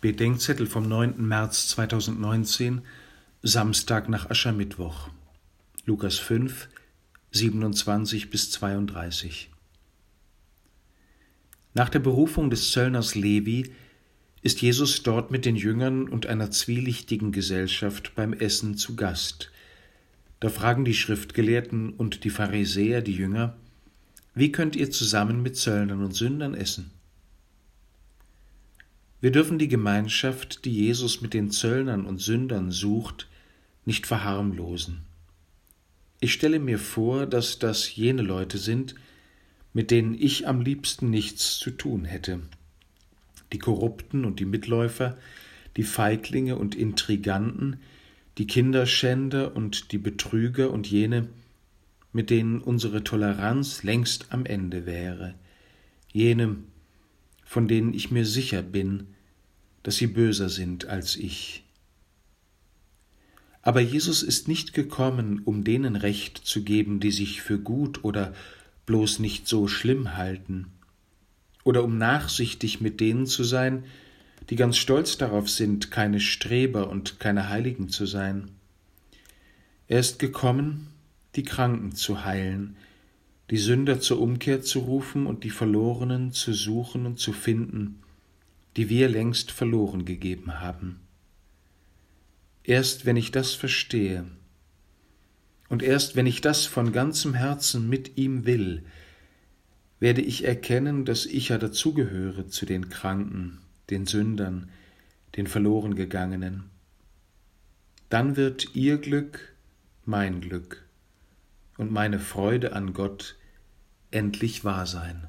Bedenkzettel vom 9. März 2019, Samstag nach Aschermittwoch. Lukas 5, 27 bis 32. Nach der Berufung des Zöllners Levi ist Jesus dort mit den Jüngern und einer zwielichtigen Gesellschaft beim Essen zu Gast. Da fragen die Schriftgelehrten und die Pharisäer die Jünger, wie könnt ihr zusammen mit Zöllnern und Sündern essen? Wir dürfen die Gemeinschaft, die Jesus mit den Zöllnern und Sündern sucht, nicht verharmlosen. Ich stelle mir vor, dass das jene Leute sind, mit denen ich am liebsten nichts zu tun hätte. Die Korrupten und die Mitläufer, die Feiglinge und Intriganten, die Kinderschänder und die Betrüger und jene, mit denen unsere Toleranz längst am Ende wäre, jene, von denen ich mir sicher bin, dass sie böser sind als ich. Aber Jesus ist nicht gekommen, um denen Recht zu geben, die sich für gut oder bloß nicht so schlimm halten, oder um nachsichtig mit denen zu sein, die ganz stolz darauf sind, keine Streber und keine Heiligen zu sein. Er ist gekommen, die Kranken zu heilen, die Sünder zur Umkehr zu rufen und die Verlorenen zu suchen und zu finden, die wir längst verloren gegeben haben. Erst wenn ich das verstehe und erst wenn ich das von ganzem Herzen mit ihm will, werde ich erkennen, dass ich ja dazugehöre zu den Kranken, den Sündern, den Verlorengegangenen. Dann wird ihr Glück mein Glück und meine Freude an Gott endlich wahr sein.